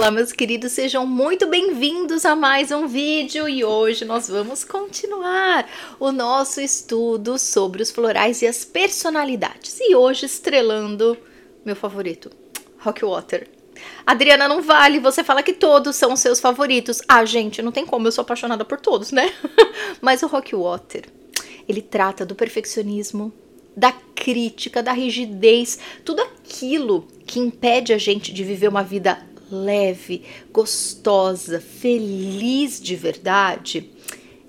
Olá, meus queridos, sejam muito bem-vindos a mais um vídeo e hoje nós vamos continuar o nosso estudo sobre os florais e as personalidades. E hoje estrelando meu favorito, Rockwater. Adriana, não vale, você fala que todos são seus favoritos. Ah, gente, não tem como, eu sou apaixonada por todos, né? Mas o Rockwater, ele trata do perfeccionismo, da crítica, da rigidez, tudo aquilo que impede a gente de viver uma vida leve, gostosa, feliz de verdade.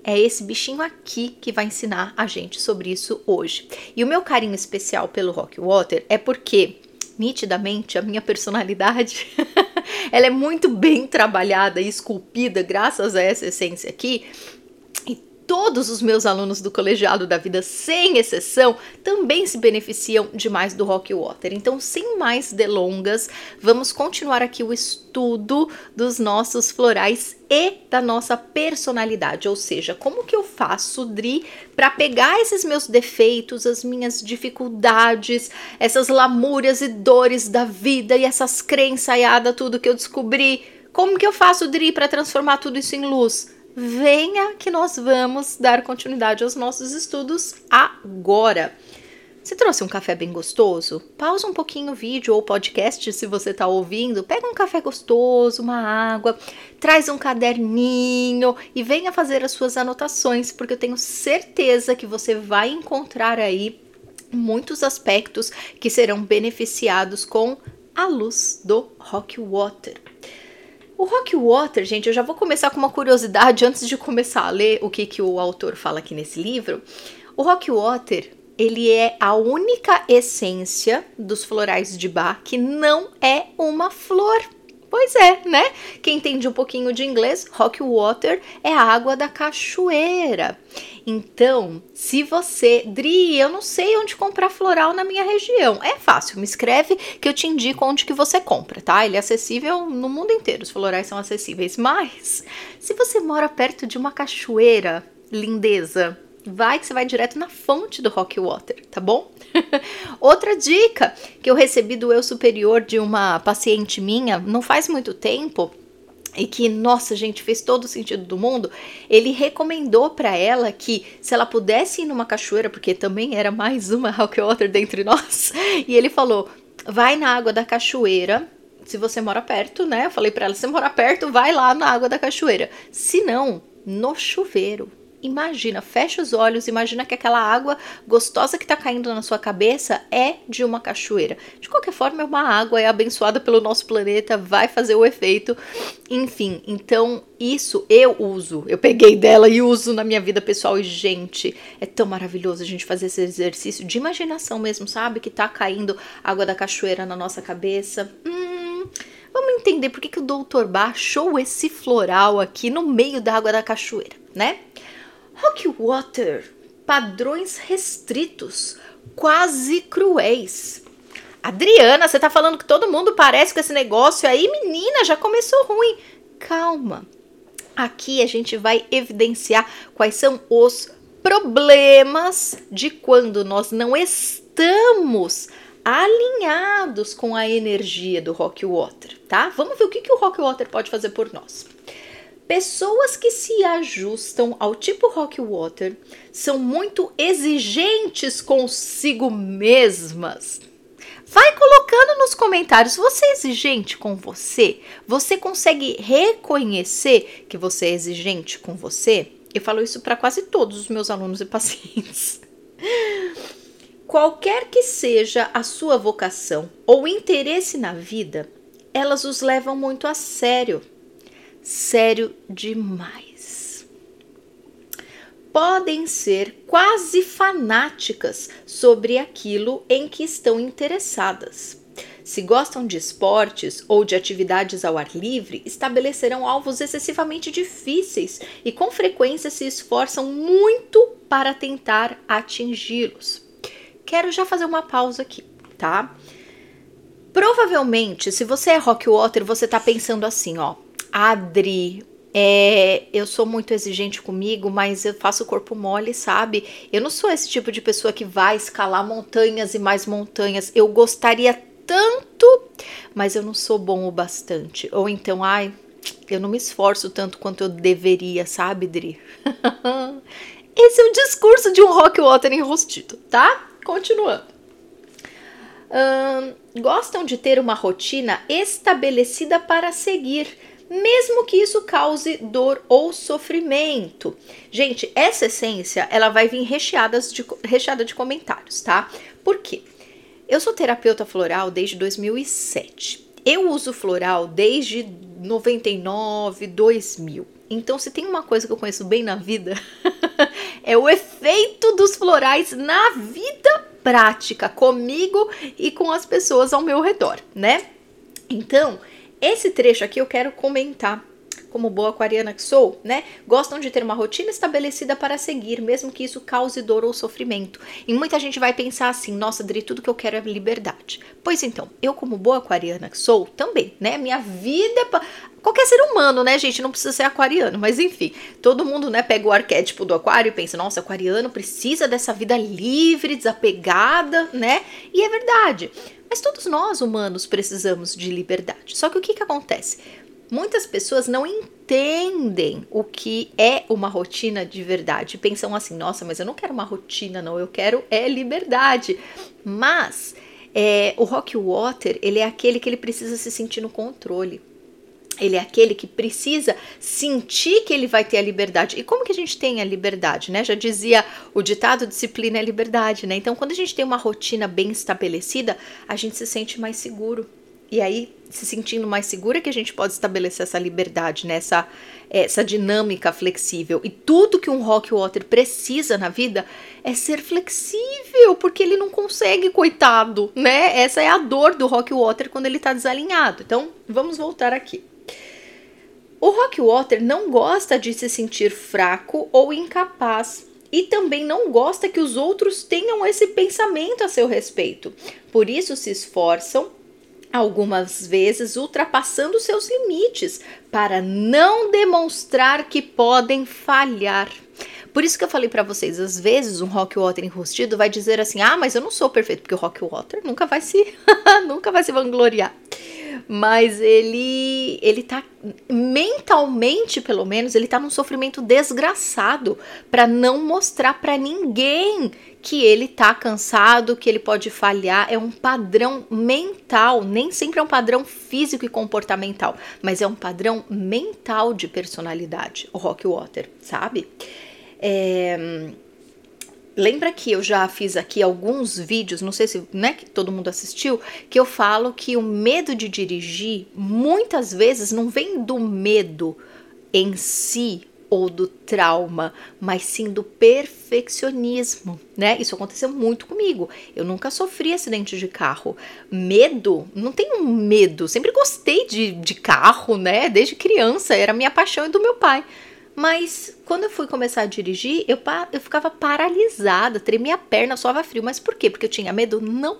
É esse bichinho aqui que vai ensinar a gente sobre isso hoje. E o meu carinho especial pelo Rockwater é porque, nitidamente, a minha personalidade ela é muito bem trabalhada e esculpida graças a essa essência aqui todos os meus alunos do colegiado da vida, sem exceção, também se beneficiam demais do Rock Water. Então, sem mais delongas, vamos continuar aqui o estudo dos nossos florais e da nossa personalidade, ou seja, como que eu faço, Dri, para pegar esses meus defeitos, as minhas dificuldades, essas lamúrias e dores da vida e essas crenças, tudo que eu descobri, como que eu faço, Dri, para transformar tudo isso em luz? Venha que nós vamos dar continuidade aos nossos estudos agora. Você trouxe um café bem gostoso? Pausa um pouquinho o vídeo ou podcast se você está ouvindo. Pega um café gostoso, uma água, traz um caderninho e venha fazer as suas anotações, porque eu tenho certeza que você vai encontrar aí muitos aspectos que serão beneficiados com a luz do Rock Water. O Rock Water, gente, eu já vou começar com uma curiosidade antes de começar a ler o que, que o autor fala aqui nesse livro. O Rock Water, ele é a única essência dos florais de Bach que não é uma flor. Pois é, né? Quem entende um pouquinho de inglês, rock water é a água da cachoeira. Então, se você, Dri, eu não sei onde comprar floral na minha região. É fácil, me escreve que eu te indico onde que você compra, tá? Ele é acessível no mundo inteiro, os florais são acessíveis. Mas, se você mora perto de uma cachoeira, lindeza, vai que você vai direto na fonte do Rock Water, tá bom? Outra dica que eu recebi do eu superior de uma paciente minha não faz muito tempo e que, nossa, gente, fez todo o sentido do mundo. Ele recomendou para ela que se ela pudesse ir numa cachoeira, porque também era mais uma Rock Water dentre nós, e ele falou: vai na água da cachoeira. Se você mora perto, né? Eu falei para ela: se mora perto, vai lá na água da cachoeira. Se não, no chuveiro imagina, fecha os olhos, imagina que aquela água gostosa que está caindo na sua cabeça é de uma cachoeira. De qualquer forma, é uma água, é abençoada pelo nosso planeta, vai fazer o efeito. Enfim, então isso eu uso. Eu peguei dela e uso na minha vida pessoal. E, gente, é tão maravilhoso a gente fazer esse exercício de imaginação mesmo, sabe? Que tá caindo água da cachoeira na nossa cabeça. Hum. Vamos entender por que, que o Dr. Bar achou esse floral aqui no meio da água da cachoeira, né? Rockwater, padrões restritos, quase cruéis. Adriana, você tá falando que todo mundo parece com esse negócio aí? Menina, já começou ruim. Calma. Aqui a gente vai evidenciar quais são os problemas de quando nós não estamos alinhados com a energia do Rockwater, tá? Vamos ver o que, que o Rockwater pode fazer por nós. Pessoas que se ajustam ao tipo rock water são muito exigentes consigo mesmas. Vai colocando nos comentários, você é exigente com você? Você consegue reconhecer que você é exigente com você? Eu falo isso para quase todos os meus alunos e pacientes. Qualquer que seja a sua vocação ou interesse na vida, elas os levam muito a sério sério demais. Podem ser quase fanáticas sobre aquilo em que estão interessadas. Se gostam de esportes ou de atividades ao ar livre, estabelecerão alvos excessivamente difíceis e com frequência se esforçam muito para tentar atingi-los. Quero já fazer uma pausa aqui, tá? Provavelmente, se você é rock water, você tá pensando assim, ó: Adri, é, eu sou muito exigente comigo, mas eu faço corpo mole, sabe? Eu não sou esse tipo de pessoa que vai escalar montanhas e mais montanhas. Eu gostaria tanto, mas eu não sou bom o bastante. Ou então, ai, eu não me esforço tanto quanto eu deveria, sabe, Dri? Esse é o discurso de um rock water enrostido, tá? Continuando. gostam de ter uma rotina estabelecida para seguir, mesmo que isso cause dor ou sofrimento. Gente, essa essência ela vai vir recheadas de, recheada de comentários, tá? Por quê? Eu sou terapeuta floral desde 2007. Eu uso floral desde 99, 2000. Então, se tem uma coisa que eu conheço bem na vida, é o efeito dos florais na vida prática, comigo e com as pessoas ao meu redor, né? Então, esse trecho aqui eu quero comentar como boa aquariana que sou, né? Gostam de ter uma rotina estabelecida para seguir, mesmo que isso cause dor ou sofrimento. E muita gente vai pensar assim: nossa, Dri, tudo que eu quero é liberdade. Pois então, eu, como boa aquariana que sou, também, né? Minha vida é. Pra... Qualquer ser humano, né, gente? Não precisa ser aquariano, mas enfim, todo mundo, né, pega o arquétipo do aquário e pensa, nossa, aquariano precisa dessa vida livre, desapegada, né? E é verdade. Mas todos nós, humanos, precisamos de liberdade. Só que o que, que acontece? Muitas pessoas não entendem o que é uma rotina de verdade. Pensam assim, nossa, mas eu não quero uma rotina, não, eu quero é liberdade. Mas é, o Rock Water, ele é aquele que ele precisa se sentir no controle. Ele é aquele que precisa sentir que ele vai ter a liberdade. E como que a gente tem a liberdade, né? Já dizia o ditado, disciplina é liberdade, né? Então, quando a gente tem uma rotina bem estabelecida, a gente se sente mais seguro. E aí, se sentindo mais segura, que a gente pode estabelecer essa liberdade, né? essa, essa dinâmica flexível. E tudo que um rock water precisa na vida é ser flexível, porque ele não consegue, coitado, né? Essa é a dor do rock water quando ele tá desalinhado. Então, vamos voltar aqui. O rock water não gosta de se sentir fraco ou incapaz e também não gosta que os outros tenham esse pensamento a seu respeito. Por isso se esforçam algumas vezes ultrapassando seus limites para não demonstrar que podem falhar. Por isso que eu falei para vocês, às vezes um rock water enrustido vai dizer assim: "Ah, mas eu não sou perfeito", porque o rock water nunca vai se nunca vai se vangloriar. Mas ele ele tá mentalmente, pelo menos, ele tá num sofrimento desgraçado para não mostrar para ninguém que ele tá cansado, que ele pode falhar, é um padrão mental, nem sempre é um padrão físico e comportamental, mas é um padrão mental de personalidade, o Rock Water, sabe? É, lembra que eu já fiz aqui alguns vídeos, não sei se né, que todo mundo assistiu, que eu falo que o medo de dirigir muitas vezes não vem do medo em si ou do trauma, mas sim do perfeccionismo, né? Isso aconteceu muito comigo. Eu nunca sofri acidente de carro. Medo? Não tenho medo. Sempre gostei de, de carro, né? Desde criança. Era minha paixão e do meu pai. Mas quando eu fui começar a dirigir, eu, eu ficava paralisada, tremia a perna, suava frio. Mas por quê? Porque eu tinha medo? Não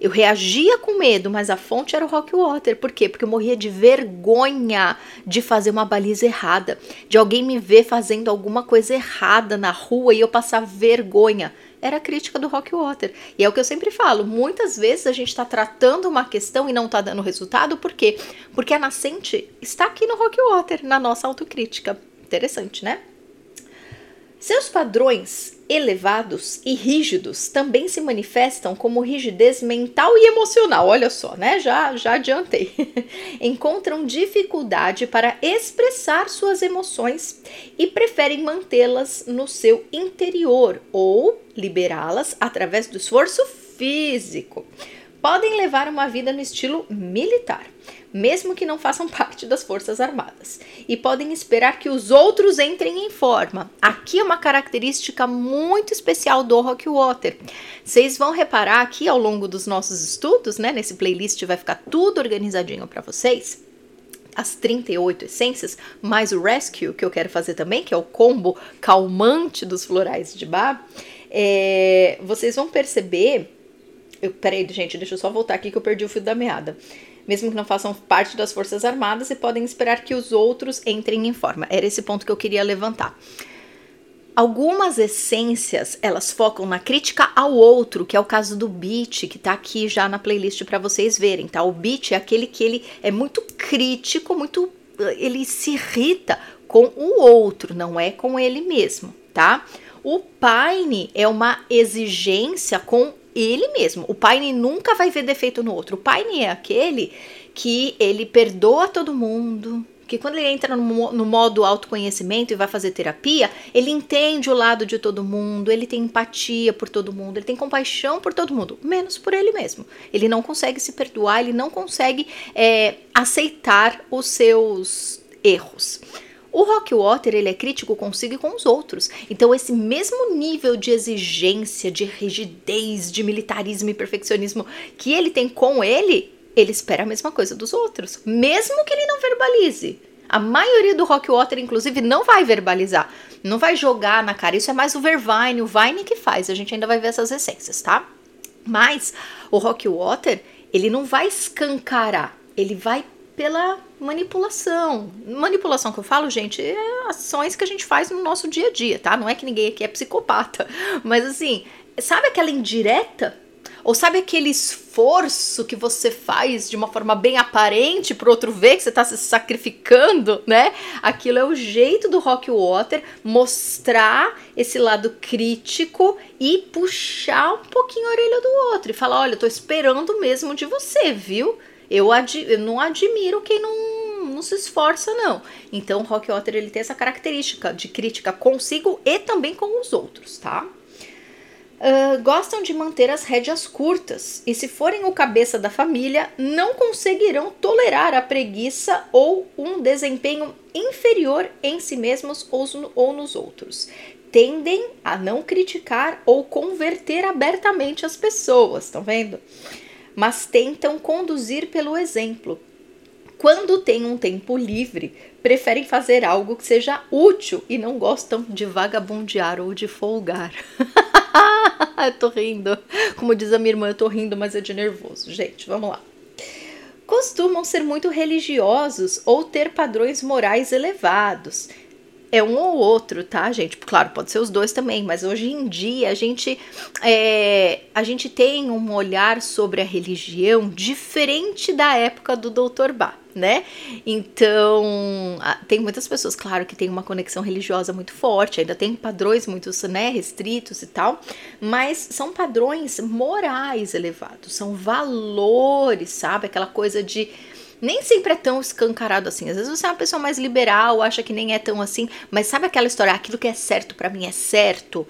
eu reagia com medo, mas a fonte era o Rock Water. Por quê? Porque eu morria de vergonha de fazer uma baliza errada, de alguém me ver fazendo alguma coisa errada na rua e eu passar vergonha. Era a crítica do Rock Water. E é o que eu sempre falo: muitas vezes a gente está tratando uma questão e não está dando resultado, por quê? Porque a nascente está aqui no Rock Water, na nossa autocrítica. Interessante, né? Seus padrões elevados e rígidos também se manifestam como rigidez mental e emocional. Olha só, né? Já já adiantei. Encontram dificuldade para expressar suas emoções e preferem mantê-las no seu interior ou liberá-las através do esforço físico. Podem levar uma vida no estilo militar mesmo que não façam parte das Forças Armadas, e podem esperar que os outros entrem em forma. Aqui é uma característica muito especial do Rockwater. Vocês vão reparar aqui ao longo dos nossos estudos, né? Nesse playlist vai ficar tudo organizadinho para vocês as 38 essências, mais o Rescue, que eu quero fazer também, que é o combo calmante dos florais de bar, é, vocês vão perceber. Eu, peraí, gente, deixa eu só voltar aqui que eu perdi o fio da meada mesmo que não façam parte das Forças Armadas e podem esperar que os outros entrem em forma. Era esse ponto que eu queria levantar. Algumas essências, elas focam na crítica ao outro, que é o caso do Beat, que tá aqui já na playlist para vocês verem, tá? O Beat é aquele que ele é muito crítico, muito ele se irrita com o outro, não é com ele mesmo, tá? O Paine é uma exigência com ele mesmo. O Paine nunca vai ver defeito no outro. O Paine é aquele que ele perdoa todo mundo, que quando ele entra no, no, modo autoconhecimento e vai fazer terapia, ele entende o lado de todo mundo, ele tem empatia por todo mundo, ele tem compaixão por todo mundo, menos por ele mesmo. Ele não consegue se perdoar, ele não consegue é, aceitar os seus erros. O Rockwater ele é crítico consigo e com os outros. Então esse mesmo nível de exigência, de rigidez, de militarismo e perfeccionismo que ele tem com ele, ele espera a mesma coisa dos outros, mesmo que ele não verbalize. A maioria do Rockwater, inclusive, não vai verbalizar, não vai jogar na cara. Isso é mais o Vervine, o Vine que faz. A gente ainda vai ver essas essências, tá? Mas o Rockwater, ele não vai escancarar, ele vai pela manipulação. Manipulação que eu falo, gente, é ações que a gente faz no nosso dia a dia, tá? Não é que ninguém aqui é psicopata, mas assim, sabe aquela indireta ou sabe aquele esforço que você faz de uma forma bem aparente para o outro ver que você está se sacrificando, né? Aquilo é o jeito do Rock Water mostrar esse lado crítico e puxar um pouquinho a orelha do outro e falar: olha, eu tô esperando mesmo de você, viu? Eu, eu não admiro quem não, não se esforça, não. Então, o Rock Water ele tem essa característica de crítica consigo e também com os outros, tá? Uh, gostam de manter as rédeas curtas e, se forem o cabeça da família, não conseguirão tolerar a preguiça ou um desempenho inferior em si mesmos ou, ou nos outros. Tendem a não criticar ou converter abertamente as pessoas, estão vendo? Mas tentam conduzir pelo exemplo. Quando têm um tempo livre, preferem fazer algo que seja útil e não gostam de vagabundear ou de folgar. eu tô rindo. Como diz a minha irmã, eu tô rindo, mas é de nervoso. Gente, vamos lá. Costumam ser muito religiosos ou ter padrões morais elevados. É um ou outro, tá, gente? Claro, pode ser os dois também, mas hoje em dia a gente, é, a gente tem um olhar sobre a religião diferente da época do Dr. Bach né? Então, tem muitas pessoas, claro, que tem uma conexão religiosa muito forte, ainda tem padrões muito né, restritos e tal, mas são padrões morais elevados, são valores, sabe? Aquela coisa de nem sempre é tão escancarado assim. Às vezes você é uma pessoa mais liberal, acha que nem é tão assim, mas sabe aquela história, aquilo que é certo para mim é certo,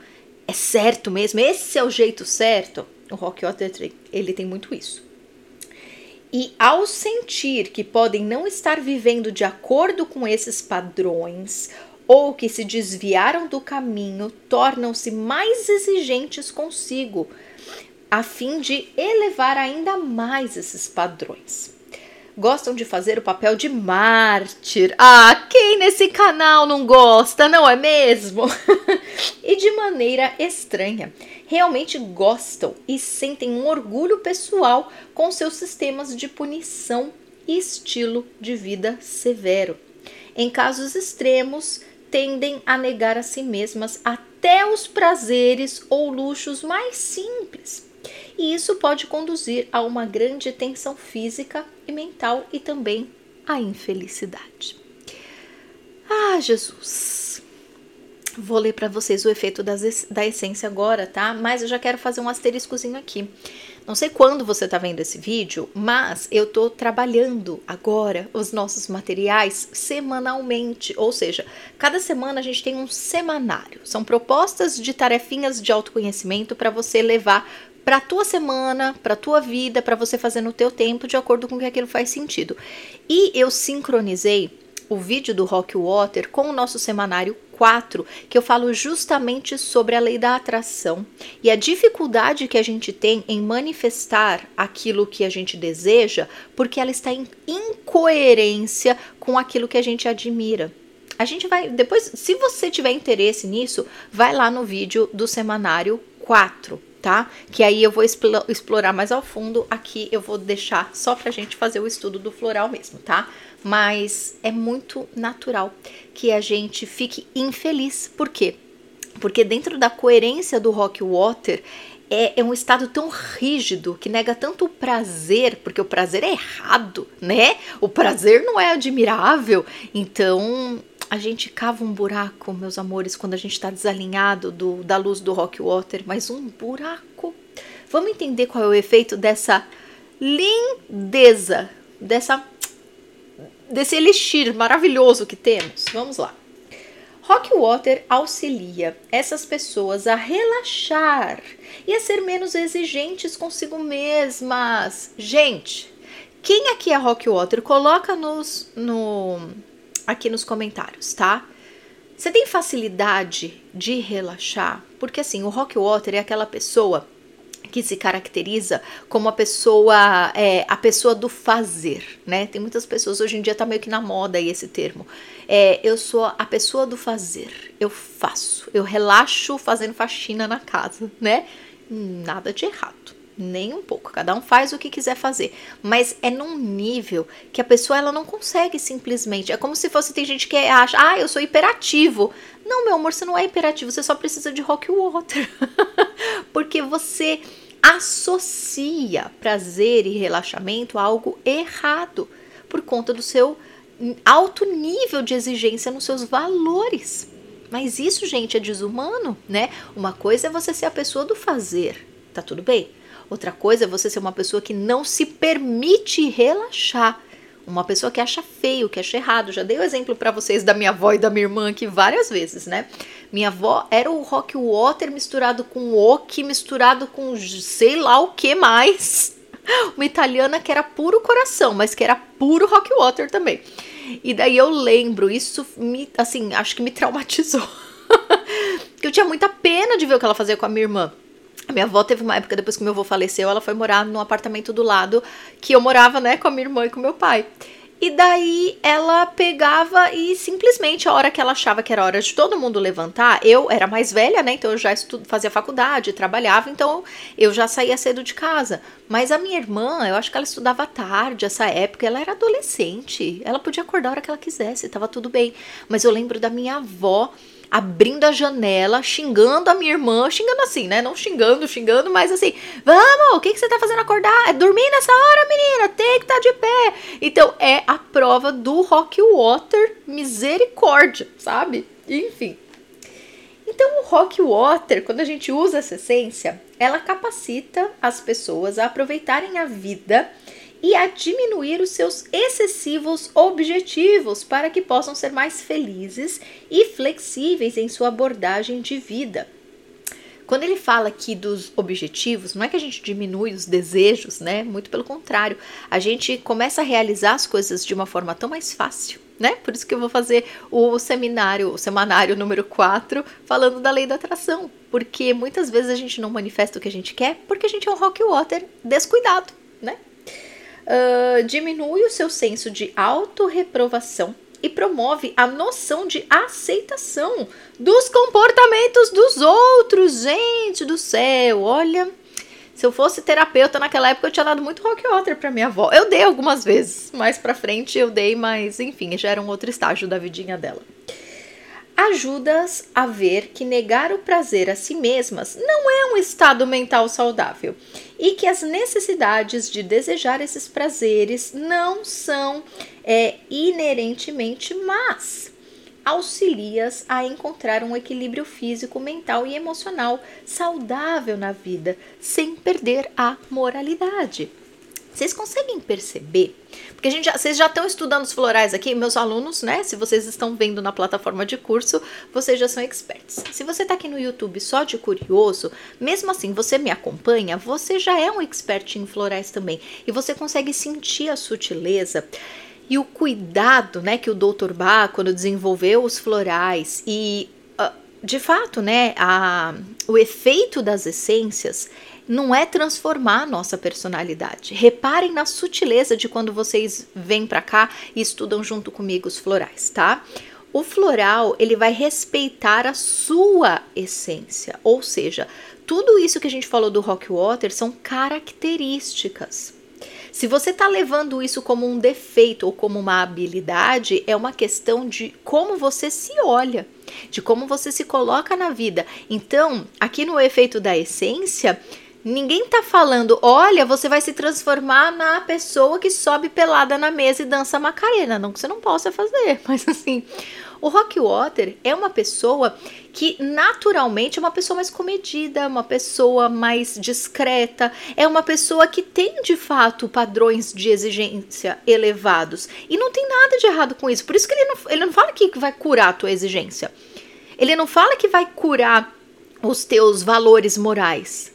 é certo mesmo, esse é o jeito certo? O Rock Otter, ele tem muito isso. E ao sentir que podem não estar vivendo de acordo com esses padrões ou que se desviaram do caminho, tornam-se mais exigentes consigo, a fim de elevar ainda mais esses padrões. Gostam de fazer o papel de mártir. Ah, quem nesse canal não gosta, não é mesmo? e de maneira estranha realmente gostam e sentem um orgulho pessoal com seus sistemas de punição e estilo de vida severo. Em casos extremos, tendem a negar a si mesmas até os prazeres ou luxos mais simples. E isso pode conduzir a uma grande tensão física e mental e também a infelicidade. Ah, Jesus! Vou ler para vocês o efeito das, da essência agora, tá? Mas eu já quero fazer um asteriscozinho aqui. Não sei quando você tá vendo esse vídeo, mas eu tô trabalhando agora os nossos materiais semanalmente, ou seja, cada semana a gente tem um semanário. São propostas de tarefinhas de autoconhecimento para você levar para tua semana, para tua vida, para você fazer no teu tempo, de acordo com que aquilo faz sentido. E eu sincronizei o vídeo do Rock Water com o nosso semanário 4, que eu falo justamente sobre a lei da atração e a dificuldade que a gente tem em manifestar aquilo que a gente deseja, porque ela está em incoerência com aquilo que a gente admira. A gente vai depois, se você tiver interesse nisso, vai lá no vídeo do semanário 4, tá? Que aí eu vou explorar mais ao fundo. Aqui eu vou deixar só pra gente fazer o estudo do floral mesmo, tá? mas é muito natural que a gente fique infeliz. Por quê? porque dentro da coerência do rock water é, é, um estado tão rígido que nega tanto o prazer, porque o prazer é errado, né? O prazer não é admirável. Então a gente cava um buraco, meus amores, quando a gente está desalinhado do, da luz do rock water, mas um buraco. Vamos entender qual é o efeito dessa lindeza, dessa desse elixir maravilhoso que temos. Vamos lá. Rock Water auxilia essas pessoas a relaxar e a ser menos exigentes consigo mesmas. Gente, quem aqui é Rock Water? Coloca nos, no, aqui nos comentários, tá? Você tem facilidade de relaxar? Porque assim, o Rock Water é aquela pessoa que se caracteriza como a pessoa é, a pessoa do fazer, né? Tem muitas pessoas hoje em dia tá meio que na moda aí esse termo. É, eu sou a pessoa do fazer. Eu faço, eu relaxo fazendo faxina na casa, né? Nada de errado, nem um pouco. Cada um faz o que quiser fazer, mas é num nível que a pessoa ela não consegue simplesmente. É como se fosse tem gente que acha, ah, eu sou hiperativo. Não, meu amor, você não é hiperativo, você só precisa de rock water. Porque você associa prazer e relaxamento a algo errado por conta do seu alto nível de exigência nos seus valores. Mas isso, gente, é desumano, né? Uma coisa é você ser a pessoa do fazer, tá tudo bem? Outra coisa é você ser uma pessoa que não se permite relaxar. Uma pessoa que acha feio, que acha errado. Já dei o exemplo para vocês da minha avó e da minha irmã aqui várias vezes, né? Minha avó era o rock water misturado com oak, misturado com sei lá o que mais. Uma italiana que era puro coração, mas que era puro rock water também. E daí eu lembro, isso me, assim, acho que me traumatizou. eu tinha muita pena de ver o que ela fazia com a minha irmã. A minha avó teve uma época, depois que meu avô faleceu, ela foi morar no apartamento do lado que eu morava, né, com a minha irmã e com meu pai. E daí ela pegava e simplesmente a hora que ela achava que era hora de todo mundo levantar, eu era mais velha, né? Então eu já estudo, fazia faculdade, trabalhava, então eu já saía cedo de casa. Mas a minha irmã, eu acho que ela estudava tarde, essa época, ela era adolescente. Ela podia acordar a hora que ela quisesse, tava tudo bem. Mas eu lembro da minha avó abrindo a janela, xingando a minha irmã, xingando assim, né? Não xingando, xingando, mas assim, vamos, o que, que você tá fazendo acordar? É dormir nessa hora, menina, tem que estar tá de pé. Então é a prova do Rock Water misericórdia, sabe? Enfim. Então o Rock Water, quando a gente usa essa essência, ela capacita as pessoas a aproveitarem a vida e a diminuir os seus excessivos objetivos para que possam ser mais felizes e flexíveis em sua abordagem de vida. Quando ele fala aqui dos objetivos, não é que a gente diminui os desejos, né? Muito pelo contrário, a gente começa a realizar as coisas de uma forma tão mais fácil, né? Por isso que eu vou fazer o seminário, o semanário número 4, falando da lei da atração, porque muitas vezes a gente não manifesta o que a gente quer porque a gente é um rock water descuidado, né? Uh, diminui o seu senso de autorreprovação e promove a noção de aceitação dos comportamentos dos outros. Gente do céu, olha. Se eu fosse terapeuta naquela época, eu tinha dado muito rock water pra minha avó. Eu dei algumas vezes, mais pra frente eu dei, mas enfim, já era um outro estágio da vidinha dela ajudas a ver que negar o prazer a si mesmas não é um estado mental saudável e que as necessidades de desejar esses prazeres não são é, inerentemente más. Auxilias a encontrar um equilíbrio físico, mental e emocional saudável na vida, sem perder a moralidade. Vocês conseguem perceber? Porque a gente já, vocês já estão estudando os florais aqui, meus alunos, né? Se vocês estão vendo na plataforma de curso, vocês já são experts. Se você está aqui no YouTube só de curioso, mesmo assim você me acompanha, você já é um expert em florais também. E você consegue sentir a sutileza e o cuidado, né, que o Dr. Bach, quando desenvolveu os florais e uh, de fato, né, a, o efeito das essências não é transformar a nossa personalidade. Reparem na sutileza de quando vocês vêm para cá e estudam junto comigo os florais, tá? O floral, ele vai respeitar a sua essência, ou seja, tudo isso que a gente falou do rock water são características. Se você está levando isso como um defeito ou como uma habilidade, é uma questão de como você se olha, de como você se coloca na vida. Então, aqui no efeito da essência, ninguém tá falando, olha, você vai se transformar na pessoa que sobe pelada na mesa e dança macarena. Não que você não possa fazer, mas assim, o Rockwater é uma pessoa que naturalmente é uma pessoa mais comedida, uma pessoa mais discreta, é uma pessoa que tem de fato padrões de exigência elevados. E não tem nada de errado com isso. Por isso que ele não, ele não fala que vai curar a tua exigência. Ele não fala que vai curar os teus valores morais.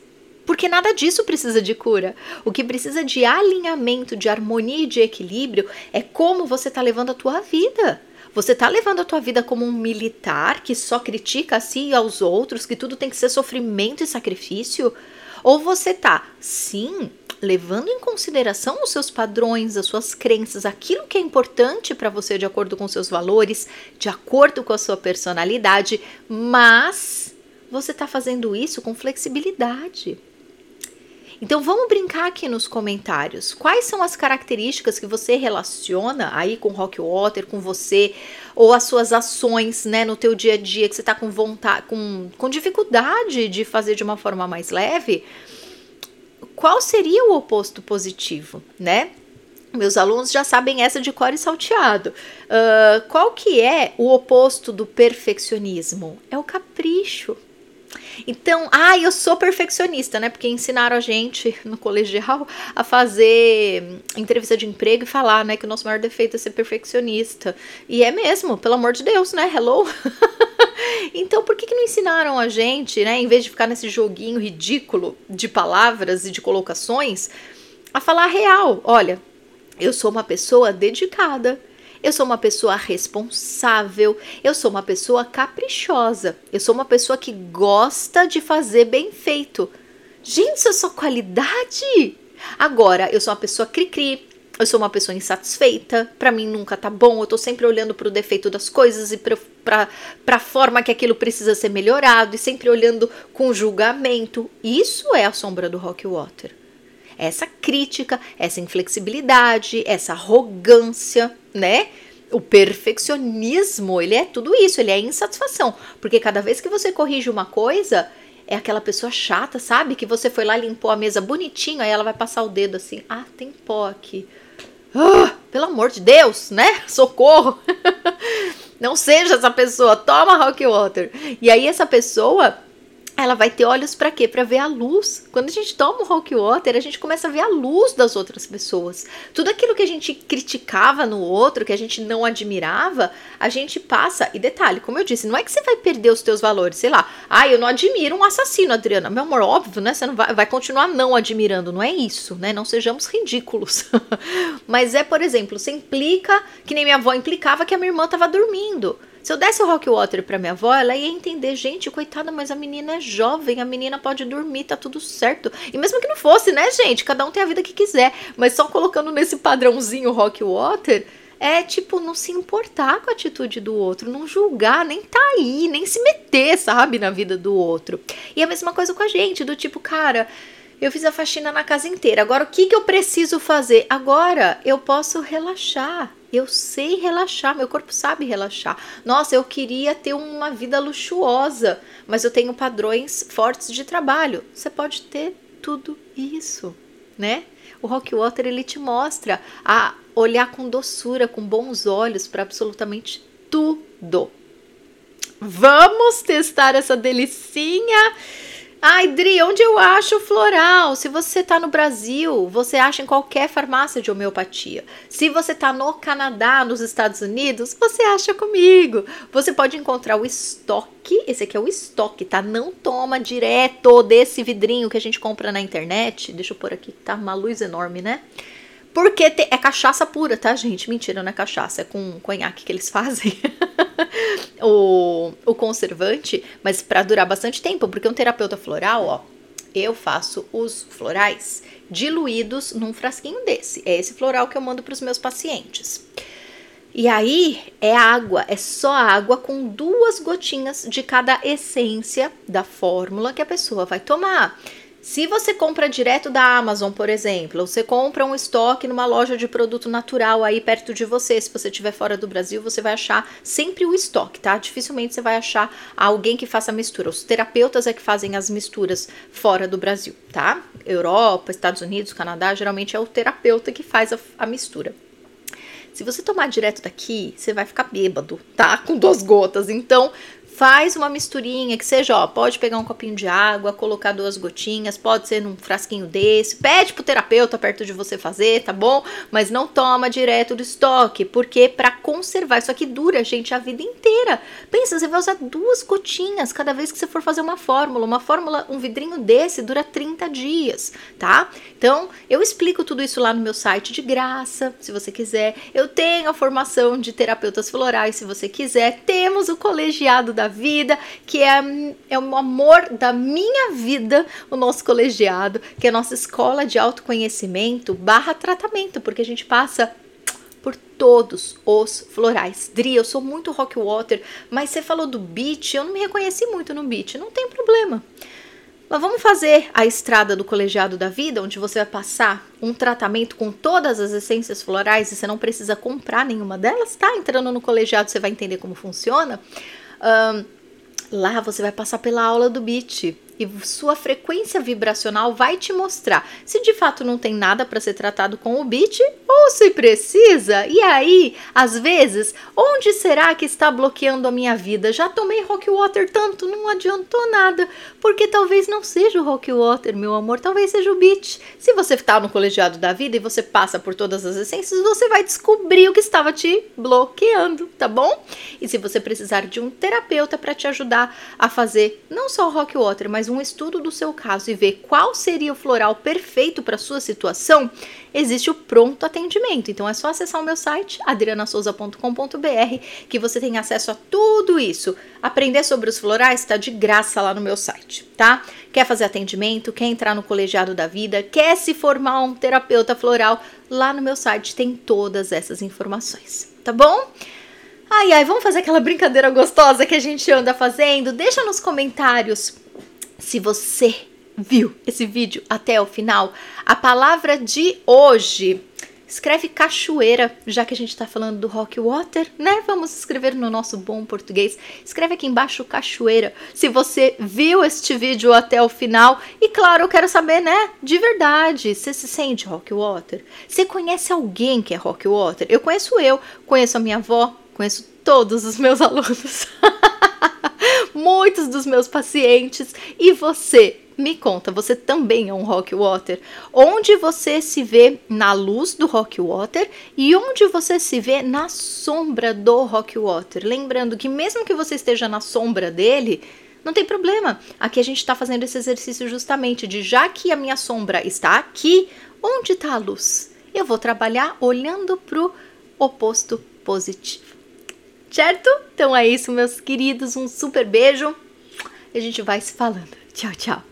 Porque nada disso precisa de cura. O que precisa de alinhamento, de harmonia e de equilíbrio é como você está levando a tua vida. Você tá levando a tua vida como um militar que só critica a si e aos outros, que tudo tem que ser sofrimento e sacrifício? Ou você tá, sim, levando em consideração os seus padrões, as suas crenças, aquilo que é importante para você de acordo com seus valores, de acordo com a sua personalidade, mas você está fazendo isso com flexibilidade. Então vamos brincar aqui nos comentários. Quais são as características que você relaciona aí com Rockwater, com você, ou as suas ações, né, no teu dia a dia que você está com vontade, com, com dificuldade de fazer de uma forma mais leve? Qual seria o oposto positivo, né? Meus alunos já sabem essa de cor e salteado. Uh, qual que é o oposto do perfeccionismo? É o capricho. Então, ah, eu sou perfeccionista, né? Porque ensinaram a gente no colegial a fazer entrevista de emprego e falar, né, que o nosso maior defeito é ser perfeccionista. E é mesmo, pelo amor de Deus, né? Hello. então, por que, que não ensinaram a gente, né, em vez de ficar nesse joguinho ridículo de palavras e de colocações, a falar real? Olha, eu sou uma pessoa dedicada eu sou uma pessoa responsável, eu sou uma pessoa caprichosa, eu sou uma pessoa que gosta de fazer bem feito. Gente, isso é só qualidade? Agora, eu sou uma pessoa cri-cri, eu sou uma pessoa insatisfeita, para mim nunca tá bom, eu tô sempre olhando pro defeito das coisas e pra, pra forma que aquilo precisa ser melhorado e sempre olhando com julgamento. Isso é a sombra do Rock Water essa crítica, essa inflexibilidade, essa arrogância, né? O perfeccionismo, ele é tudo isso, ele é insatisfação. Porque cada vez que você corrige uma coisa, é aquela pessoa chata, sabe? Que você foi lá, limpou a mesa bonitinho, aí ela vai passar o dedo assim: ah, tem pó aqui. Ah, pelo amor de Deus, né? Socorro! Não seja essa pessoa, toma rock water. E aí essa pessoa ela vai ter olhos para quê? Para ver a luz. Quando a gente toma o Rock Water, a gente começa a ver a luz das outras pessoas. Tudo aquilo que a gente criticava no outro, que a gente não admirava, a gente passa. E detalhe, como eu disse, não é que você vai perder os teus valores, sei lá. Ah, eu não admiro um assassino, Adriana. Meu amor, óbvio, né? Você não vai, vai continuar não admirando, não é isso, né? Não sejamos ridículos. Mas é, por exemplo, você implica, que nem minha avó implicava que a minha irmã estava dormindo. Se eu desse o Rock Water pra minha avó, ela ia entender, gente, coitada, mas a menina é jovem, a menina pode dormir, tá tudo certo. E mesmo que não fosse, né, gente? Cada um tem a vida que quiser. Mas só colocando nesse padrãozinho Rock Water, é tipo não se importar com a atitude do outro, não julgar, nem tá aí, nem se meter, sabe, na vida do outro. E a mesma coisa com a gente, do tipo, cara, eu fiz a faxina na casa inteira. Agora o que, que eu preciso fazer? Agora eu posso relaxar. Eu sei relaxar, meu corpo sabe relaxar. Nossa, eu queria ter uma vida luxuosa, mas eu tenho padrões fortes de trabalho. Você pode ter tudo isso, né? O Rock Water ele te mostra a olhar com doçura, com bons olhos para absolutamente tudo. Vamos testar essa delicinha Ai, Dri, onde eu acho floral? Se você está no Brasil, você acha em qualquer farmácia de homeopatia. Se você está no Canadá, nos Estados Unidos, você acha comigo. Você pode encontrar o estoque, esse aqui é o estoque, tá? Não toma direto desse vidrinho que a gente compra na internet. Deixa eu pôr aqui, tá uma luz enorme, né? Porque te, é cachaça pura, tá, gente? Mentira, não é cachaça, é com conhaque que eles fazem. o, o conservante, mas para durar bastante tempo, porque um terapeuta floral, ó, eu faço os florais diluídos num frasquinho desse. É esse floral que eu mando para os meus pacientes. E aí é água, é só água com duas gotinhas de cada essência da fórmula que a pessoa vai tomar. Se você compra direto da Amazon, por exemplo, você compra um estoque numa loja de produto natural aí perto de você, se você estiver fora do Brasil, você vai achar sempre o estoque, tá? Dificilmente você vai achar alguém que faça mistura. Os terapeutas é que fazem as misturas fora do Brasil, tá? Europa, Estados Unidos, Canadá, geralmente é o terapeuta que faz a, a mistura. Se você tomar direto daqui, você vai ficar bêbado, tá? Com duas gotas. Então, faz uma misturinha que seja, ó, pode pegar um copinho de água, colocar duas gotinhas, pode ser num frasquinho desse, pede pro terapeuta perto de você fazer, tá bom? Mas não toma direto do estoque, porque para conservar isso aqui dura, gente, a vida inteira. Pensa, você vai usar duas gotinhas cada vez que você for fazer uma fórmula. Uma fórmula, um vidrinho desse dura 30 dias, tá? Então, eu explico tudo isso lá no meu site de graça, se você quiser. Eu tenho a formação de terapeutas florais, se você quiser. Temos o colegiado da vida, que é, é o amor da minha vida, o nosso colegiado, que é a nossa escola de autoconhecimento barra tratamento, porque a gente passa por todos os florais. Dri, eu sou muito rock water, mas você falou do beach, eu não me reconheci muito no beach, não tem problema. Mas vamos fazer a estrada do colegiado da vida, onde você vai passar um tratamento com todas as essências florais e você não precisa comprar nenhuma delas, tá? Entrando no colegiado você vai entender como funciona. Um, lá você vai passar pela aula do beat e sua frequência vibracional vai te mostrar se de fato não tem nada para ser tratado com o beat ou se precisa. E aí, às vezes, onde será que está bloqueando a minha vida? Já tomei rock water tanto, não adiantou nada, porque talvez não seja o rock water, meu amor, talvez seja o beat. Se você está no colegiado da vida e você passa por todas as essências, você vai descobrir o que estava te bloqueando, tá bom? E se você precisar de um terapeuta para te ajudar a fazer não só o rock water, mas um estudo do seu caso e ver qual seria o floral perfeito para sua situação, existe o pronto atendimento. Então é só acessar o meu site adrianasouza.com.br que você tem acesso a tudo isso. Aprender sobre os florais está de graça lá no meu site, tá? Quer fazer atendimento, quer entrar no colegiado da vida, quer se formar um terapeuta floral, lá no meu site tem todas essas informações, tá bom? Ai, ai, vamos fazer aquela brincadeira gostosa que a gente anda fazendo? Deixa nos comentários se você viu esse vídeo até o final. A palavra de hoje. Escreve cachoeira, já que a gente está falando do rock water, né? Vamos escrever no nosso bom português. Escreve aqui embaixo cachoeira, se você viu este vídeo até o final. E claro, eu quero saber, né? De verdade, você se sente rock water? Você conhece alguém que é rock water? Eu conheço eu, conheço a minha avó, conheço todos os meus alunos. Muitos dos meus pacientes. E você? Me conta, você também é um rock water? Onde você se vê na luz do rock water e onde você se vê na sombra do rock water? Lembrando que mesmo que você esteja na sombra dele, não tem problema. Aqui a gente está fazendo esse exercício justamente de já que a minha sombra está aqui, onde está a luz? Eu vou trabalhar olhando para o oposto positivo certo? Então é isso, meus queridos. Um super beijo. E a gente vai se falando. Tchau, tchau.